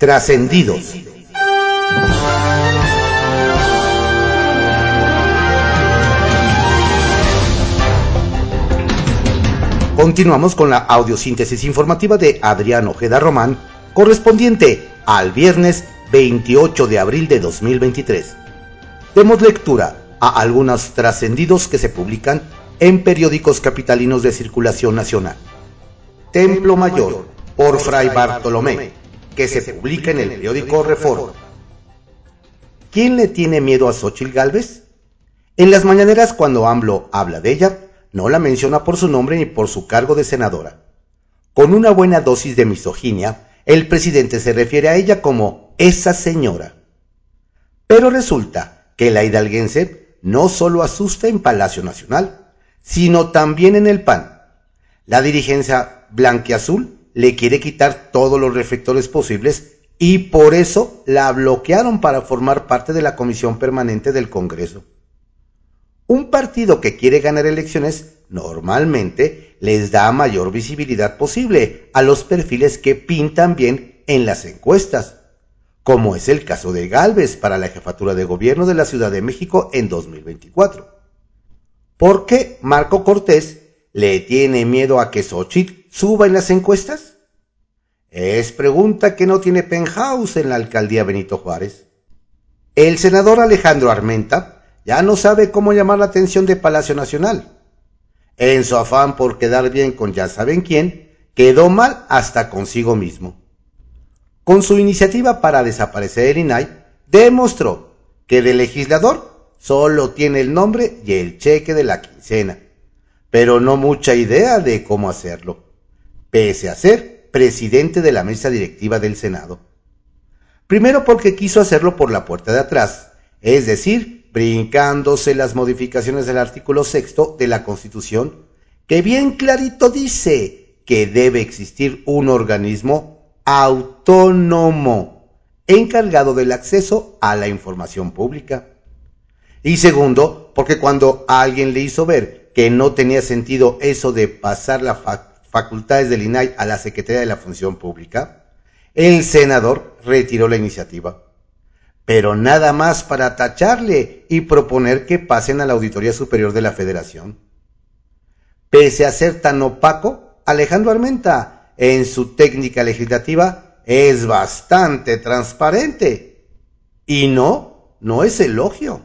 Trascendidos. Continuamos con la audiosíntesis informativa de Adrián Ojeda Román, correspondiente al viernes 28 de abril de 2023. Demos lectura a algunos trascendidos que se publican en periódicos capitalinos de circulación nacional. Templo Mayor, por Fray Bartolomé, que se publica en el periódico Reforma. ¿Quién le tiene miedo a Xochitl Galvez? En las mañaneras cuando AMLO habla de ella, no la menciona por su nombre ni por su cargo de senadora. Con una buena dosis de misoginia, el presidente se refiere a ella como esa señora. Pero resulta que la hidalguense no solo asusta en Palacio Nacional, sino también en el PAN. La dirigencia blanqueazul le quiere quitar todos los reflectores posibles y por eso la bloquearon para formar parte de la comisión permanente del Congreso. Un partido que quiere ganar elecciones normalmente les da mayor visibilidad posible a los perfiles que pintan bien en las encuestas, como es el caso de Galvez para la jefatura de gobierno de la Ciudad de México en 2024. ¿Por qué Marco Cortés le tiene miedo a que Xochitl suba en las encuestas? Es pregunta que no tiene penthouse en la alcaldía Benito Juárez. El senador Alejandro Armenta ya no sabe cómo llamar la atención de Palacio Nacional. En su afán por quedar bien con ya saben quién, quedó mal hasta consigo mismo. Con su iniciativa para desaparecer el INAI, demostró que de legislador solo tiene el nombre y el cheque de la quincena, pero no mucha idea de cómo hacerlo, pese a ser presidente de la mesa directiva del Senado. Primero porque quiso hacerlo por la puerta de atrás, es decir, brincándose las modificaciones del artículo sexto de la Constitución, que bien clarito dice que debe existir un organismo autónomo encargado del acceso a la información pública. Y segundo, porque cuando alguien le hizo ver que no tenía sentido eso de pasar las facultades del INAI a la Secretaría de la Función Pública, el senador retiró la iniciativa pero nada más para tacharle y proponer que pasen a la Auditoría Superior de la Federación. Pese a ser tan opaco, Alejandro Armenta, en su técnica legislativa, es bastante transparente. Y no, no es elogio.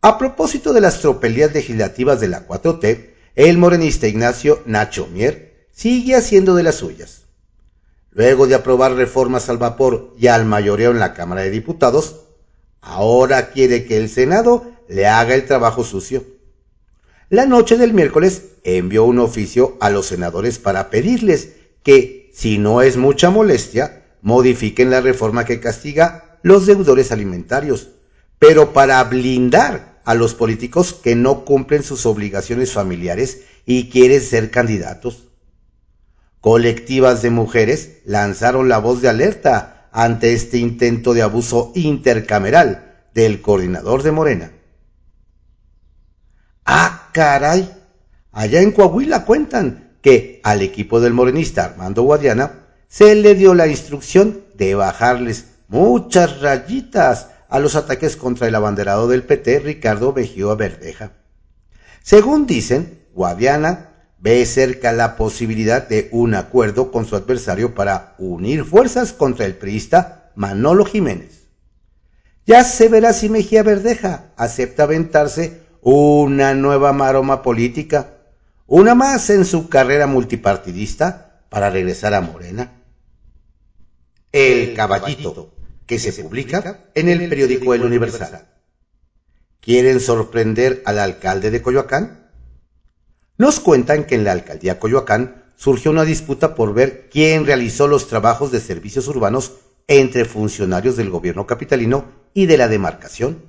A propósito de las tropelías legislativas de la 4T, el morenista Ignacio Nacho Mier sigue haciendo de las suyas. Luego de aprobar reformas al vapor y al mayoreo en la Cámara de Diputados, ahora quiere que el Senado le haga el trabajo sucio. La noche del miércoles envió un oficio a los senadores para pedirles que, si no es mucha molestia, modifiquen la reforma que castiga los deudores alimentarios, pero para blindar a los políticos que no cumplen sus obligaciones familiares y quieren ser candidatos. Colectivas de mujeres lanzaron la voz de alerta ante este intento de abuso intercameral del coordinador de Morena. Ah, caray. Allá en Coahuila cuentan que al equipo del morenista Armando Guadiana se le dio la instrucción de bajarles muchas rayitas a los ataques contra el abanderado del PT Ricardo Mejía Verdeja. Según dicen, Guadiana ve cerca la posibilidad de un acuerdo con su adversario para unir fuerzas contra el priista Manolo Jiménez. Ya se verá si Mejía Verdeja acepta aventarse una nueva maroma política, una más en su carrera multipartidista para regresar a Morena. El Caballito, que se publica en el periódico El Universal. ¿Quieren sorprender al alcalde de Coyoacán? Nos cuentan que en la alcaldía Coyoacán surgió una disputa por ver quién realizó los trabajos de servicios urbanos entre funcionarios del gobierno capitalino y de la demarcación.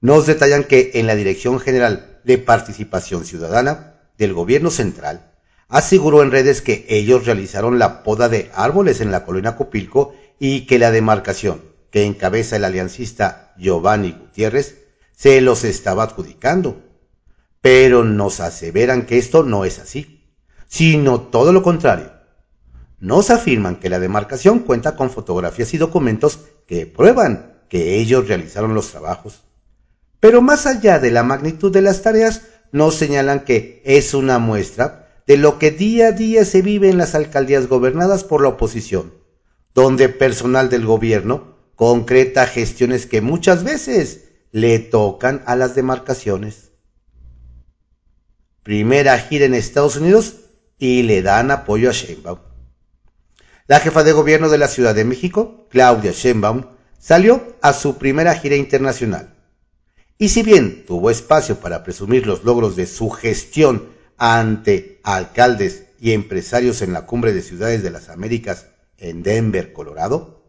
Nos detallan que en la Dirección General de Participación Ciudadana del Gobierno Central aseguró en redes que ellos realizaron la poda de árboles en la colonia Copilco y que la demarcación que encabeza el aliancista Giovanni Gutiérrez se los estaba adjudicando pero nos aseveran que esto no es así, sino todo lo contrario. nos afirman que la demarcación cuenta con fotografías y documentos que prueban que ellos realizaron los trabajos. Pero más allá de la magnitud de las tareas, nos señalan que es una muestra de lo que día a día se vive en las alcaldías gobernadas por la oposición, donde personal del gobierno concreta gestiones que muchas veces le tocan a las demarcaciones. Primera gira en Estados Unidos y le dan apoyo a Sheinbaum. La jefa de gobierno de la Ciudad de México, Claudia Sheinbaum, salió a su primera gira internacional. Y si bien tuvo espacio para presumir los logros de su gestión ante alcaldes y empresarios en la cumbre de ciudades de las Américas en Denver, Colorado,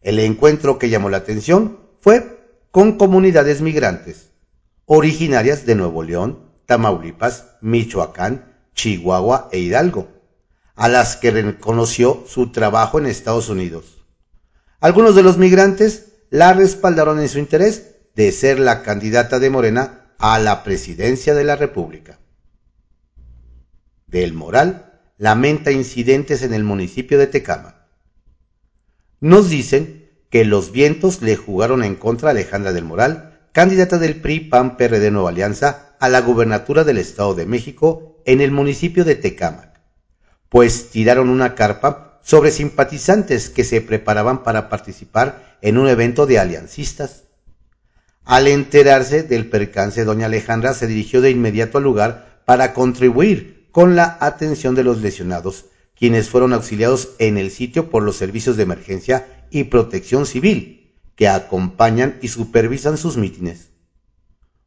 el encuentro que llamó la atención fue con comunidades migrantes, originarias de Nuevo León, Tamaulipas, Michoacán, Chihuahua e Hidalgo, a las que reconoció su trabajo en Estados Unidos. Algunos de los migrantes la respaldaron en su interés de ser la candidata de Morena a la presidencia de la República. Del Moral lamenta incidentes en el municipio de Tecama. Nos dicen que los vientos le jugaron en contra a Alejandra del Moral, candidata del PRI PAN PRD Nueva Alianza a la gubernatura del Estado de México en el municipio de Tecama pues tiraron una carpa sobre simpatizantes que se preparaban para participar en un evento de aliancistas. Al enterarse del percance, doña Alejandra se dirigió de inmediato al lugar para contribuir con la atención de los lesionados, quienes fueron auxiliados en el sitio por los servicios de emergencia y protección civil, que acompañan y supervisan sus mítines.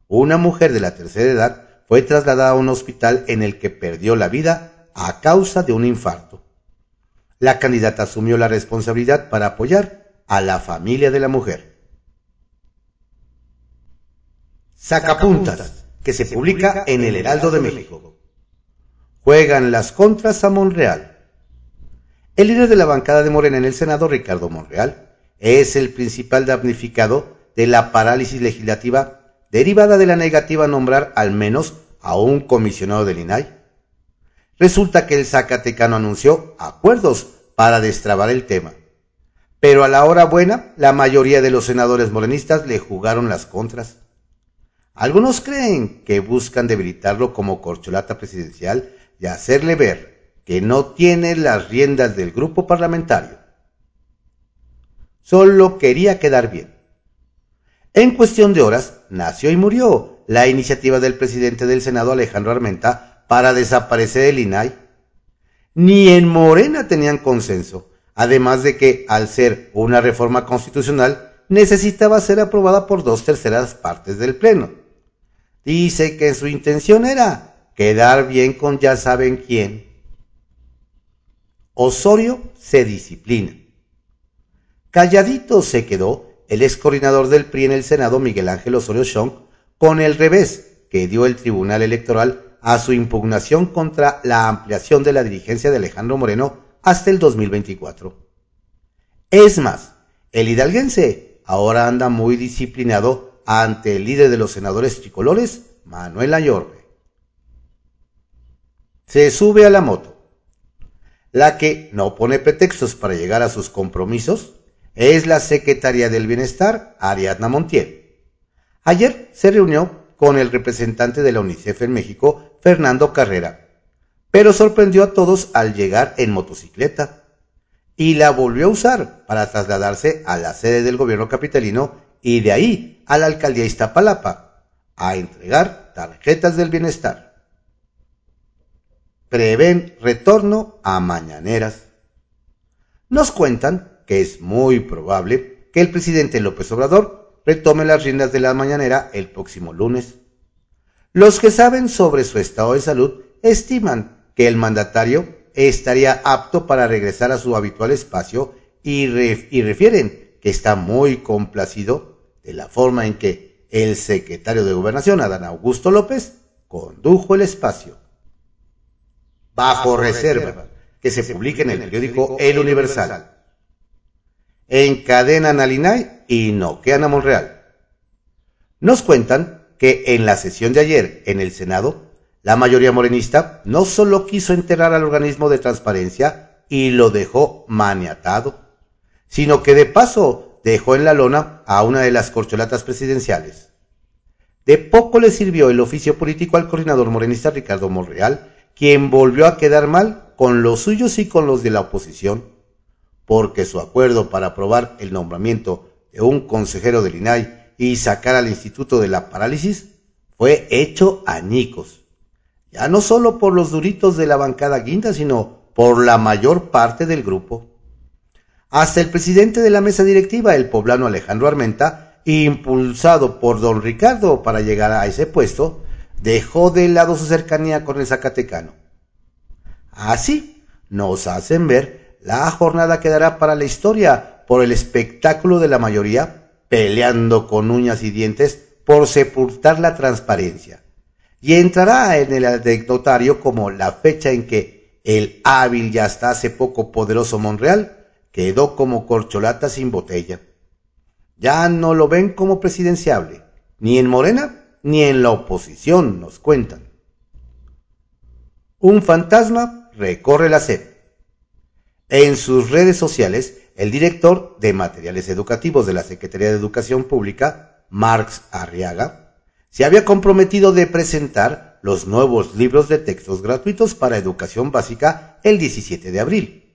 Una mujer de la tercera edad fue trasladada a un hospital en el que perdió la vida a causa de un infarto. La candidata asumió la responsabilidad para apoyar a la familia de la mujer. Sacapuntas, que se publica en el Heraldo de México. Juegan las contras a Monreal. El líder de la bancada de Morena en el Senado, Ricardo Monreal, es el principal damnificado de la parálisis legislativa derivada de la negativa a nombrar al menos a un comisionado del INAI Resulta que el Zacatecano anunció acuerdos para destrabar el tema. Pero a la hora buena, la mayoría de los senadores morenistas le jugaron las contras. Algunos creen que buscan debilitarlo como corcholata presidencial y hacerle ver que no tiene las riendas del grupo parlamentario. Solo quería quedar bien. En cuestión de horas, nació y murió la iniciativa del presidente del Senado Alejandro Armenta para desaparecer el INAI. Ni en Morena tenían consenso, además de que, al ser una reforma constitucional, necesitaba ser aprobada por dos terceras partes del Pleno. Dice que su intención era quedar bien con ya saben quién. Osorio se disciplina. Calladito se quedó el ex coordinador del PRI en el Senado, Miguel Ángel Osorio Chong, con el revés que dio el Tribunal Electoral a su impugnación contra la ampliación de la dirigencia de Alejandro Moreno hasta el 2024. Es más, el hidalguense ahora anda muy disciplinado ante el líder de los senadores tricolores, Manuel Ayorbe. Se sube a la moto. La que no pone pretextos para llegar a sus compromisos es la secretaria del Bienestar, Ariadna Montiel. Ayer se reunió con el representante de la UNICEF en México, Fernando Carrera, pero sorprendió a todos al llegar en motocicleta y la volvió a usar para trasladarse a la sede del gobierno capitalino y de ahí a la alcaldía Iztapalapa a entregar tarjetas del bienestar. Prevén retorno a mañaneras. Nos cuentan que es muy probable que el presidente López Obrador retome las riendas de la mañanera el próximo lunes. Los que saben sobre su estado de salud estiman que el mandatario estaría apto para regresar a su habitual espacio y, refieren que está muy complacido de la forma en que el secretario de Gobernación, Adán Augusto López, condujo el espacio. Bajo reserva, que se publique en el periódico El Universal. Encadenan al INAI y noquean a Monreal. Nos cuentan que en la sesión de ayer en el Senado, la mayoría morenista no solo quiso enterrar al organismo de transparencia y lo dejó maniatado, sino que de paso dejó en la lona a una de las corcholatas presidenciales. De poco le sirvió el oficio político al coordinador morenista Ricardo Monreal, quien volvió a quedar mal con los suyos y con los de la oposición, porque su acuerdo para aprobar el nombramiento de un consejero del INAI y sacar al Instituto de la Parálisis fue hecho añicos, ya no solo por los duritos de la bancada guinda, sino por la mayor parte del grupo. Hasta el presidente de la mesa directiva, el poblano Alejandro Armenta, impulsado por don Ricardo para llegar a ese puesto, dejó de lado su cercanía con el Zacatecano. Así nos hacen ver, la jornada quedará para la historia por el espectáculo de la mayoría peleando con uñas y dientes por sepultar la transparencia. Y entrará en el anecdotario como la fecha en que el hábil y hasta hace poco poderoso Monreal quedó como corcholata sin botella. Ya no lo ven como presidenciable, ni en Morena ni en la oposición, nos cuentan. Un fantasma recorre la SEP. En sus redes sociales, el director de materiales educativos de la Secretaría de Educación Pública, Marx Arriaga, se había comprometido de presentar los nuevos libros de textos gratuitos para educación básica el 17 de abril.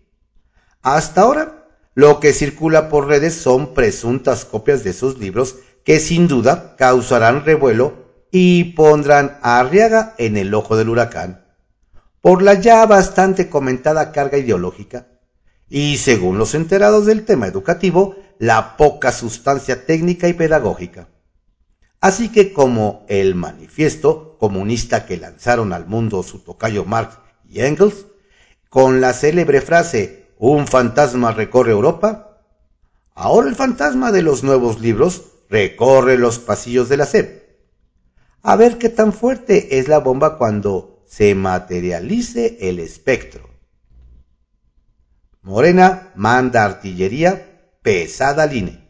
Hasta ahora lo que circula por redes son presuntas copias de sus libros que sin duda causarán revuelo y pondrán a Arriaga en el ojo del huracán por la ya bastante comentada carga ideológica y, según los enterados del tema educativo, la poca sustancia técnica y pedagógica. Así que como el manifiesto comunista que lanzaron al mundo su tocayo Marx y Engels, con la célebre frase un fantasma recorre Europa. Ahora el fantasma de los nuevos libros recorre los pasillos de la SEP. A ver qué tan fuerte es la bomba cuando se materialice el espectro. Morena manda artillería pesada al INE.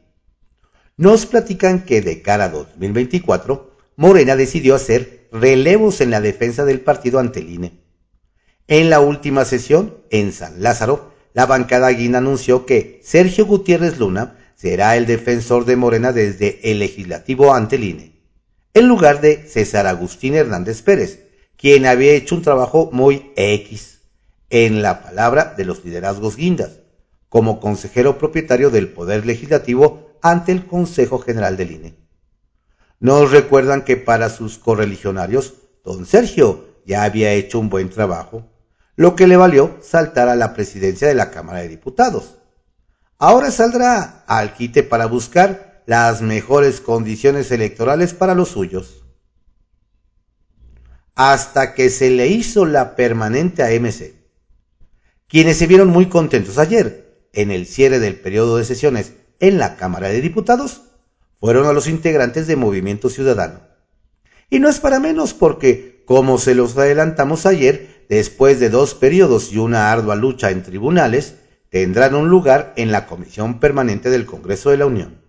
Nos platican que de cara a 2024, Morena decidió hacer relevos en la defensa del partido ante el INE. En la última sesión, en San Lázaro, la bancada guina anunció que Sergio Gutiérrez Luna será el defensor de Morena desde el legislativo ante el INE, en lugar de César Agustín Hernández Pérez, quien había hecho un trabajo muy X, en la palabra de los liderazgos guindas, como consejero propietario del Poder Legislativo ante el Consejo General del INE. Nos recuerdan que para sus correligionarios, don Sergio ya había hecho un buen trabajo lo que le valió saltar a la presidencia de la Cámara de Diputados. Ahora saldrá al quite para buscar las mejores condiciones electorales para los suyos. Hasta que se le hizo la permanente a MC. Quienes se vieron muy contentos ayer en el cierre del periodo de sesiones en la Cámara de Diputados fueron a los integrantes de Movimiento Ciudadano. Y no es para menos porque, como se los adelantamos ayer, después de dos periodos y una ardua lucha en tribunales, tendrán un lugar en la Comisión Permanente del Congreso de la Unión.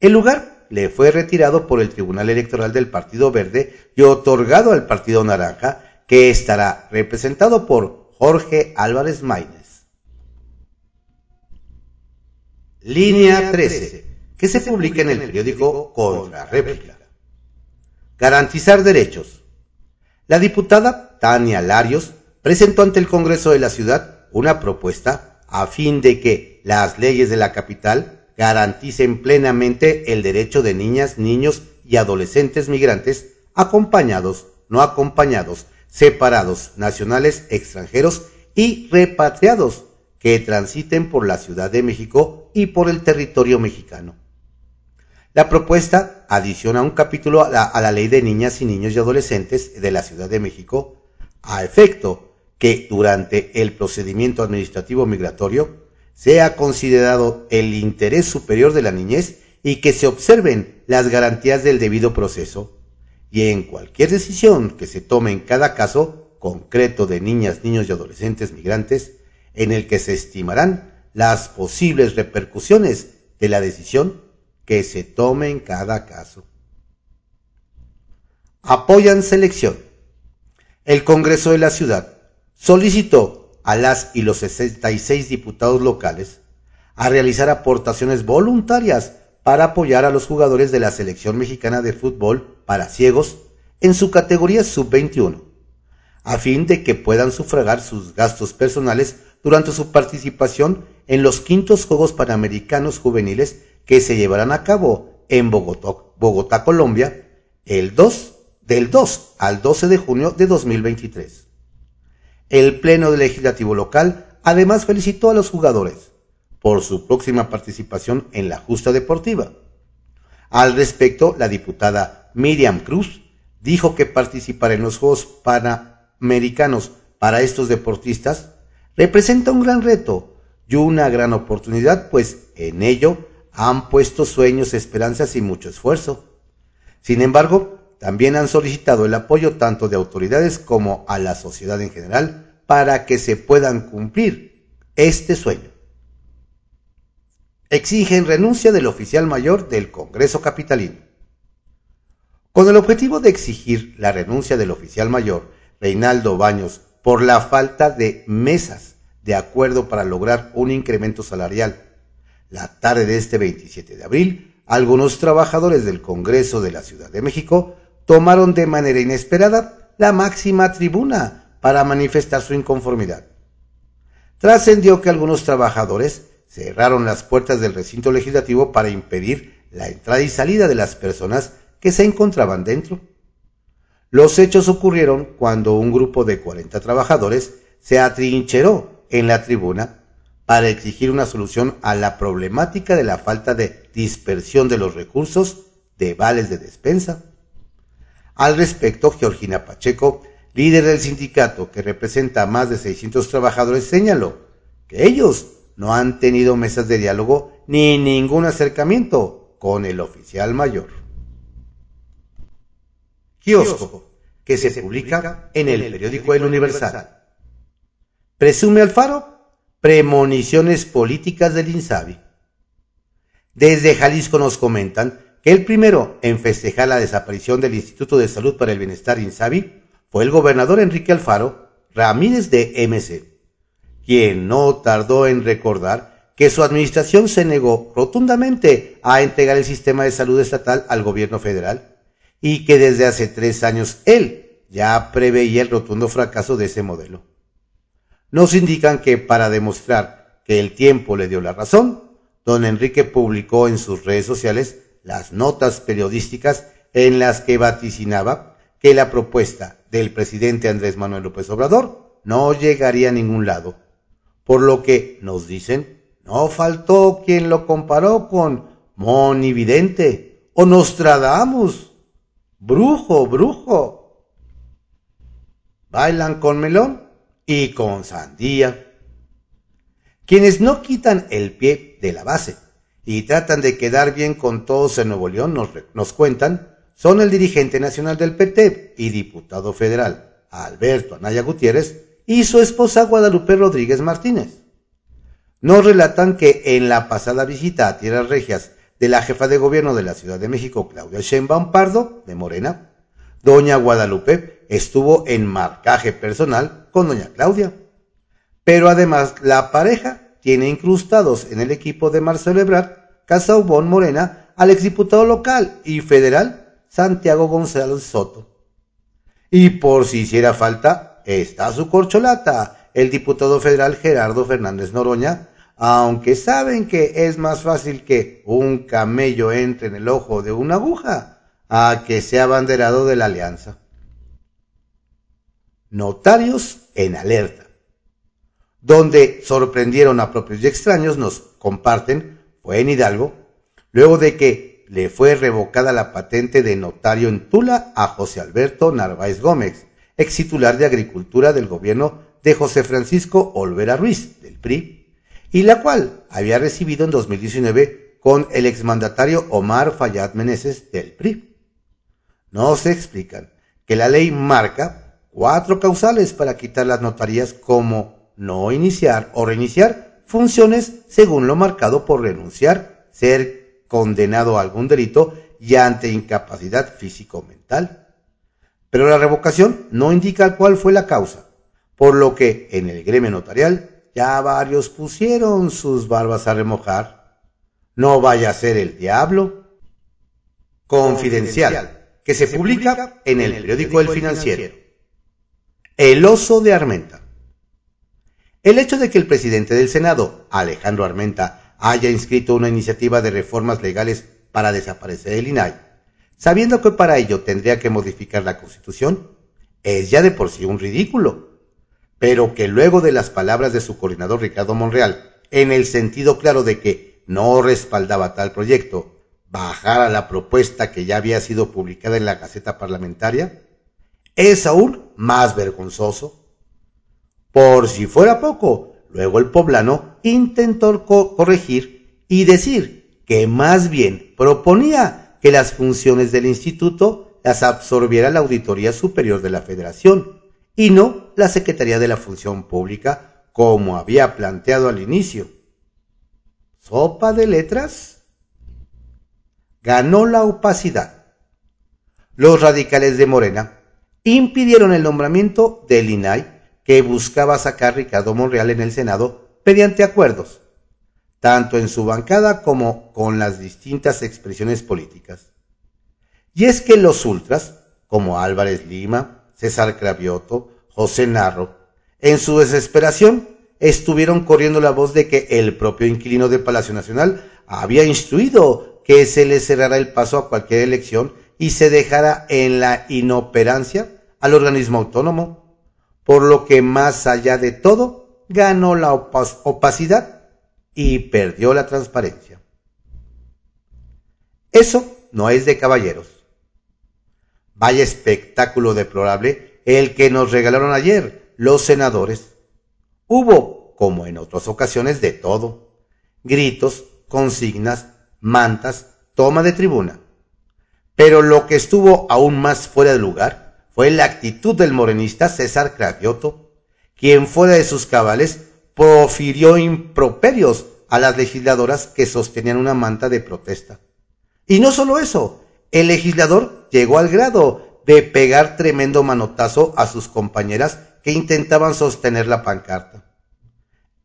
El lugar le fue retirado por el Tribunal Electoral del Partido Verde y otorgado al Partido Naranja, que estará representado por Jorge Álvarez Maínez. Línea 13, que se publica en el periódico Contra Réplica. Garantizar derechos. La diputada Tania Larios, presentó ante el Congreso de la Ciudad una propuesta a fin de que las leyes de la capital garanticen plenamente el derecho de niñas, niños y adolescentes migrantes acompañados, no acompañados, separados, nacionales, extranjeros y repatriados que transiten por la Ciudad de México y por el territorio mexicano. La propuesta adiciona un capítulo a la, a la, Ley de Niñas y Niños y Adolescentes de la Ciudad de México a efecto que durante el procedimiento administrativo migratorio sea considerado el interés superior de la niñez y que se observen las garantías del debido proceso, y en cualquier decisión que se tome en cada caso concreto de niñas, niños y adolescentes migrantes, en el que se estimarán las posibles repercusiones de la decisión que se tome en cada caso. Apoyan selección el Congreso de la Ciudad solicitó a las y los 66 diputados locales a realizar aportaciones voluntarias para apoyar a los jugadores de la selección mexicana de fútbol para ciegos en su categoría sub-21, a fin de que puedan sufragar sus gastos personales durante su participación en los quintos Juegos Panamericanos Juveniles que se llevarán a cabo en Bogotá, Bogotá Colombia, el 2, del 2 al 12 de junio de 2023. El Pleno Legislativo local además felicitó a los jugadores por su próxima participación en la justa deportiva. Al respecto, la diputada Miriam Cruz dijo que participar en los Juegos Panamericanos para estos deportistas representa un gran reto y una gran oportunidad, pues en ello han puesto sueños, esperanzas y mucho esfuerzo. Sin embargo, también han solicitado el apoyo tanto de autoridades como a la sociedad en general para que se puedan cumplir este sueño. Exigen renuncia del oficial mayor del Congreso Capitalino. Con el objetivo de exigir la renuncia del oficial mayor, Reinaldo Baños, por la falta de mesas de acuerdo para lograr un incremento salarial. La tarde de este 27 de abril, algunos trabajadores del Congreso de la Ciudad de México tomaron de manera inesperada la máxima tribuna para manifestar su inconformidad. Trascendió que algunos trabajadores cerraron las puertas del recinto legislativo para impedir la entrada y salida de las personas que se encontraban dentro. Los hechos ocurrieron cuando un grupo de 40 trabajadores se atrincheró en la tribuna para exigir una solución a la problemática de la falta de dispersión de los recursos de vales de despensa. Al respecto, Georgina Pacheco, líder del sindicato que representa a más de 600 trabajadores, señaló que ellos no han tenido mesas de diálogo ni ningún acercamiento con el oficial mayor. Kiosco, que se publica en el periódico El Universal. Presume Alfaro premoniciones políticas del INSABI. Desde Jalisco nos comentan el primero en festejar la desaparición del Instituto de Salud para el Bienestar INSABI fue el gobernador Enrique Alfaro Ramírez de MC, quien no tardó en recordar que su administración se negó rotundamente a entregar el sistema de salud estatal al gobierno federal y que desde hace tres años él ya preveía el rotundo fracaso de ese modelo. Nos indican que para demostrar que el tiempo le dio la razón, don Enrique publicó en sus redes sociales las notas periodísticas en las que vaticinaba que la propuesta del presidente Andrés Manuel López Obrador no llegaría a ningún lado. Por lo que nos dicen, no faltó quien lo comparó con Monividente o Nostradamus. Brujo, brujo. Bailan con melón y con sandía. Quienes no quitan el pie de la base y tratan de quedar bien con todos en Nuevo León, nos, nos cuentan, son el dirigente nacional del PT y diputado federal, Alberto Anaya Gutiérrez, y su esposa Guadalupe Rodríguez Martínez. Nos relatan que en la pasada visita a Tierras Regias de la jefa de gobierno de la Ciudad de México, Claudia Sheinbaum Pardo, de Morena, doña Guadalupe estuvo en marcaje personal con doña Claudia. Pero además la pareja tiene incrustados en el equipo de Marcelo Ebrard, Casaubón Morena, al exdiputado local y federal Santiago González Soto. Y por si hiciera falta, está su corcholata, el diputado federal Gerardo Fernández Noroña, aunque saben que es más fácil que un camello entre en el ojo de una aguja a que sea abanderado de la alianza. Notarios en alerta donde sorprendieron a propios y extraños, nos comparten, fue en Hidalgo, luego de que le fue revocada la patente de notario en Tula a José Alberto Narváez Gómez, ex titular de Agricultura del gobierno de José Francisco Olvera Ruiz, del PRI, y la cual había recibido en 2019 con el exmandatario Omar Fayad Meneses del PRI. No se explican que la ley marca cuatro causales para quitar las notarías como no iniciar o reiniciar funciones según lo marcado por renunciar, ser condenado a algún delito y ante incapacidad físico-mental. Pero la revocación no indica cuál fue la causa, por lo que en el gremio notarial ya varios pusieron sus barbas a remojar. No vaya a ser el diablo. Confidencial, que se publica en el periódico El Financiero. El oso de Armenta. El hecho de que el presidente del Senado, Alejandro Armenta, haya inscrito una iniciativa de reformas legales para desaparecer el INAI, sabiendo que para ello tendría que modificar la Constitución, es ya de por sí un ridículo. Pero que luego de las palabras de su coordinador Ricardo Monreal, en el sentido claro de que no respaldaba tal proyecto, bajara la propuesta que ya había sido publicada en la Gaceta Parlamentaria, es aún más vergonzoso por si fuera poco, luego el poblano intentó corregir y decir que más bien proponía que las funciones del instituto las absorbiera la Auditoría Superior de la Federación y no la Secretaría de la Función Pública como había planteado al inicio. ¿Sopa de letras? Ganó la opacidad. Los radicales de Morena impidieron el nombramiento del INAI que buscaba sacar Ricardo Monreal en el Senado mediante acuerdos, tanto en su bancada como con las distintas expresiones políticas. Y es que los ultras, como Álvarez Lima, César Cravioto, José Narro, en su desesperación estuvieron corriendo la voz de que el propio inquilino de Palacio Nacional había instruido que se le cerrara el paso a cualquier elección y se dejara en la inoperancia al organismo autónomo por lo que más allá de todo ganó la opacidad y perdió la transparencia. Eso no es de caballeros. Vaya espectáculo deplorable el que nos regalaron ayer los senadores. Hubo, como en otras ocasiones, de todo. Gritos, consignas, mantas, toma de tribuna. Pero lo que estuvo aún más fuera de lugar fue la actitud del morenista César Cravioto, quien fuera de sus cabales profirió improperios a las legisladoras que sostenían una manta de protesta. Y no solo eso, el legislador llegó al grado de pegar tremendo manotazo a sus compañeras que intentaban sostener la pancarta.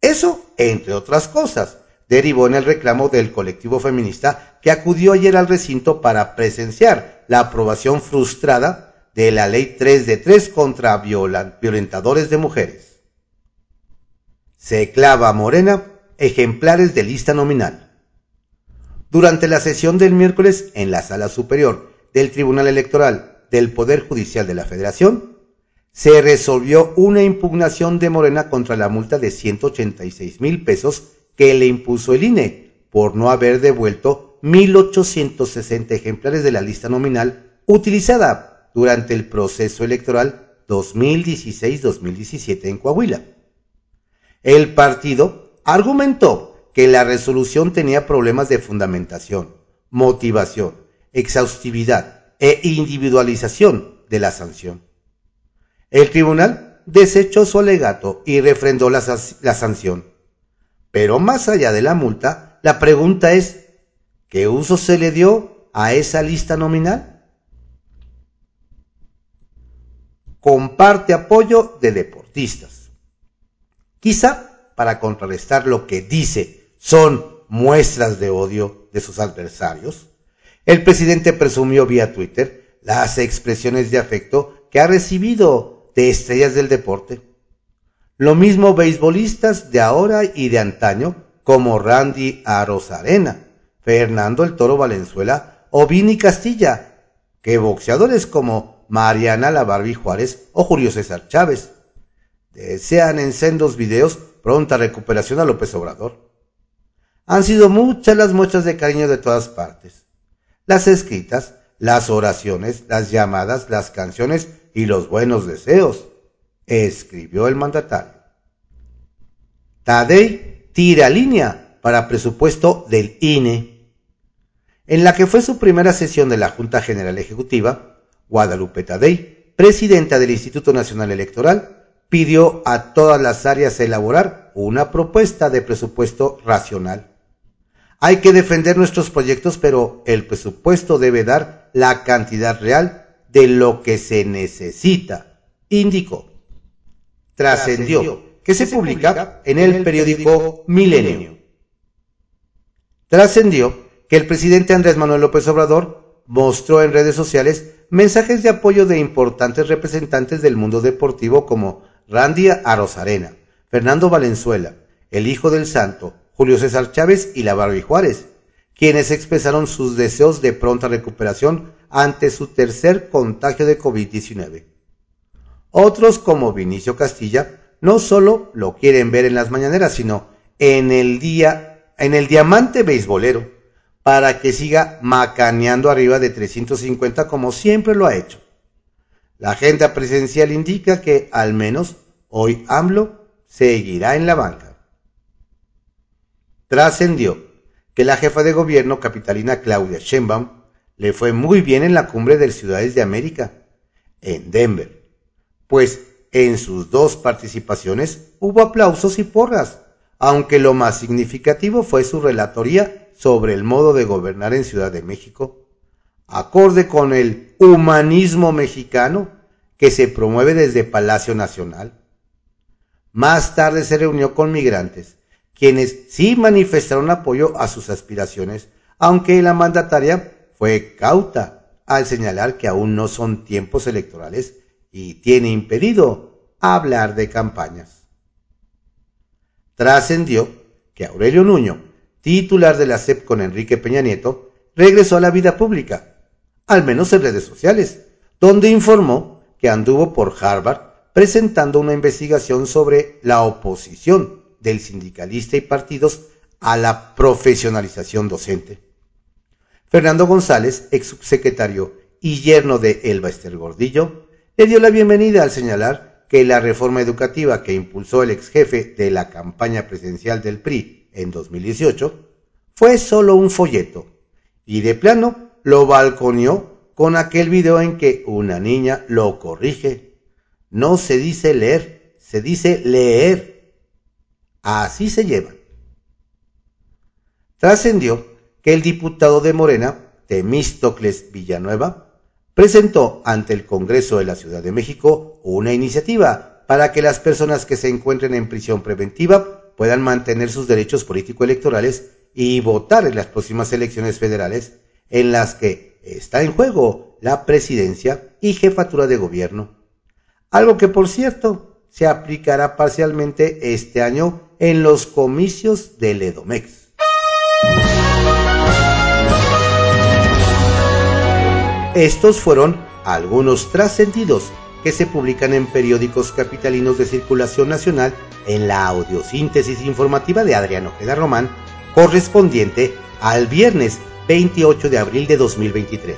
Eso, entre otras cosas, derivó en el reclamo del colectivo feminista que acudió ayer al recinto para presenciar la aprobación frustrada de la Ley 3 de 3 contra violentadores de mujeres. Se clava Morena ejemplares de lista nominal. Durante la sesión del miércoles en la Sala Superior del Tribunal Electoral del Poder Judicial de la Federación, se resolvió una impugnación de Morena contra la multa de 186 mil pesos que le impuso el INE por no haber devuelto 1.860 ejemplares de la lista nominal utilizada durante el proceso electoral 2016-2017 en Coahuila. El partido argumentó que la resolución tenía problemas de fundamentación, motivación, exhaustividad e individualización de la sanción. El tribunal desechó su alegato y refrendó la, la sanción. Pero más allá de la multa, la pregunta es, ¿qué uso se le dio a esa lista nominal? Comparte apoyo de deportistas. Quizá para contrarrestar lo que dice son muestras de odio de sus adversarios, el presidente presumió vía Twitter las expresiones de afecto que ha recibido de estrellas del deporte. Lo mismo beisbolistas de ahora y de antaño como Randy Arozarena, Fernando el Toro Valenzuela o Vini Castilla, que boxeadores como Mariana La Barbie Juárez o Julio César Chávez. Desean en sendos videos pronta recuperación a López Obrador. Han sido muchas las muestras de cariño de todas partes. Las escritas, las oraciones, las llamadas, las canciones y los buenos deseos, escribió el mandatario. Tadei tira línea para presupuesto del INE. En la que fue su primera sesión de la Junta General Ejecutiva, Guadalupe Tadei, presidenta del Instituto Nacional Electoral, pidió a todas las áreas elaborar una propuesta de presupuesto racional. Hay que defender nuestros proyectos, pero el presupuesto debe dar la cantidad real de lo que se necesita, indicó. trascendió, que se publica en el periódico Milenio. Trascendió que el presidente Andrés Manuel López Obrador mostró en redes sociales mensajes de apoyo de importantes representantes del mundo deportivo como Randy Arozarena, Fernando Valenzuela, el hijo del santo, Julio César Chávez y la Barbie Juárez, quienes expresaron sus deseos de pronta recuperación ante su tercer contagio de COVID-19. Otros, como Vinicio Castilla, no solo lo quieren ver en las mañaneras, sino en el día, en el diamante beisbolero, para que siga macaneando arriba de 350 como siempre lo ha hecho. La agenda presidencial indica que al menos hoy AMLO seguirá en la banca. Trascendió que la jefa de gobierno capitalina Claudia Sheinbaum le fue muy bien en la cumbre de Ciudades de América, en Denver, pues en sus dos participaciones hubo aplausos y porras, aunque lo más significativo fue su relatoría sobre el modo de gobernar en Ciudad de México, acorde con el humanismo mexicano que se promueve desde Palacio Nacional. Más tarde se reunió con migrantes, quienes sí manifestaron apoyo a sus aspiraciones, aunque la mandataria fue cauta al señalar que aún no son tiempos electorales y tiene impedido hablar de campañas. Trascendió que Aurelio Nuño, titular de la CEP con Enrique Peña Nieto, regresó a la vida pública, al menos en redes sociales, donde informó que anduvo por Harvard presentando una investigación sobre la oposición del sindicalista y partidos a la profesionalización docente. Fernando González, ex subsecretario y yerno de Elba Ester Gordillo, le dio la bienvenida al señalar que la reforma educativa que impulsó el ex jefe de la campaña presidencial del PRI en 2018 fue solo un folleto y de plano lo balconeó con aquel video en que una niña lo corrige no se dice leer, se dice leer. Así se lleva. Trascendió que el diputado de Morena, Temístocles Villanueva, presentó ante el Congreso de la Ciudad de México una iniciativa para que las personas que se encuentren en prisión preventiva puedan mantener sus derechos político-electorales y votar en las próximas elecciones federales en las que está en juego la presidencia y jefatura de gobierno algo que por cierto se aplicará parcialmente este año en los comicios del Edomex. Estos fueron algunos trascendidos que se publican en periódicos capitalinos de circulación nacional en la audiosíntesis informativa de Adriano Ojeda Román, correspondiente al viernes 28 de abril de 2023.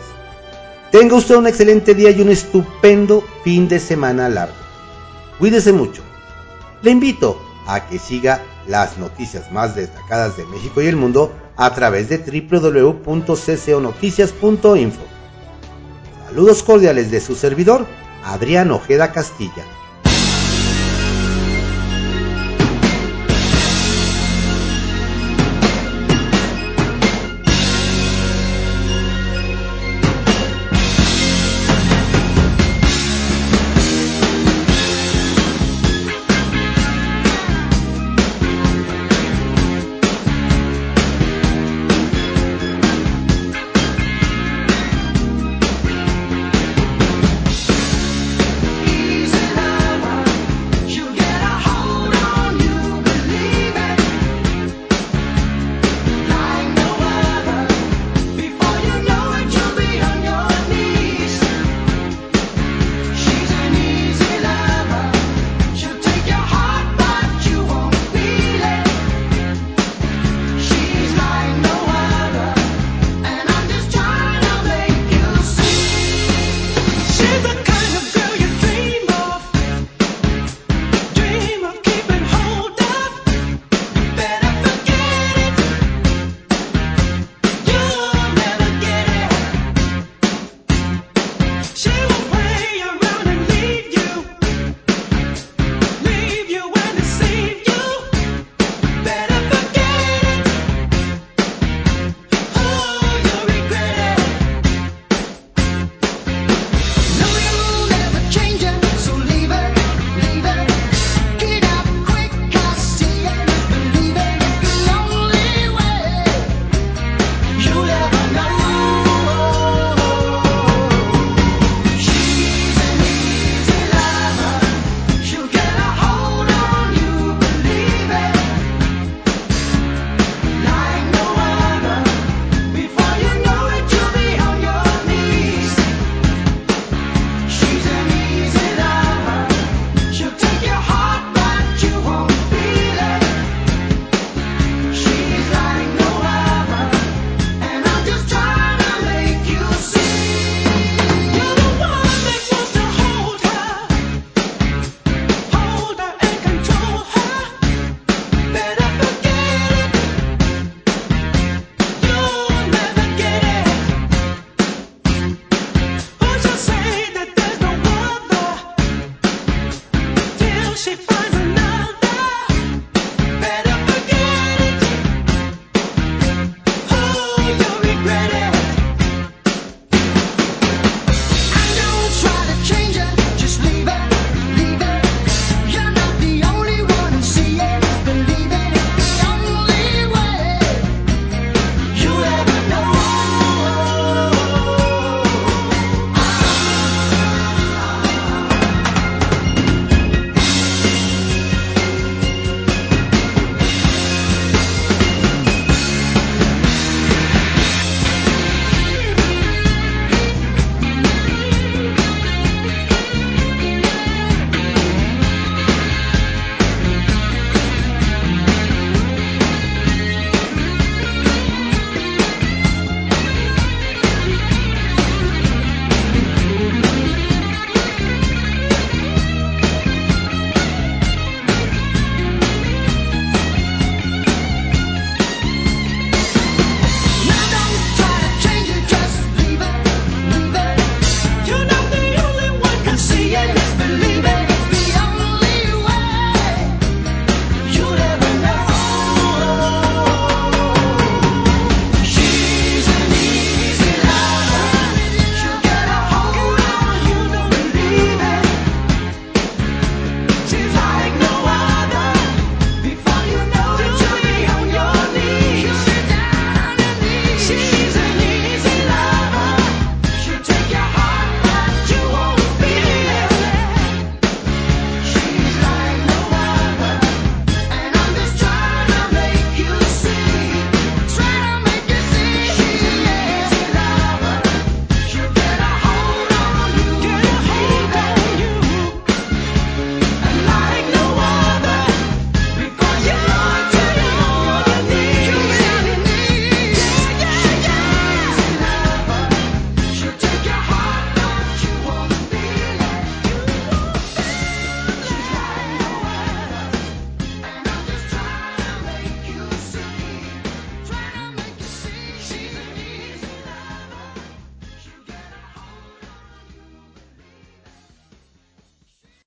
Tenga usted un excelente día y un estupendo fin de semana largo. Cuídese mucho. Le invito a que siga las noticias más destacadas de México y el mundo a través de www.cconoticias.info. Saludos cordiales de su servidor, Adrián Ojeda Castilla.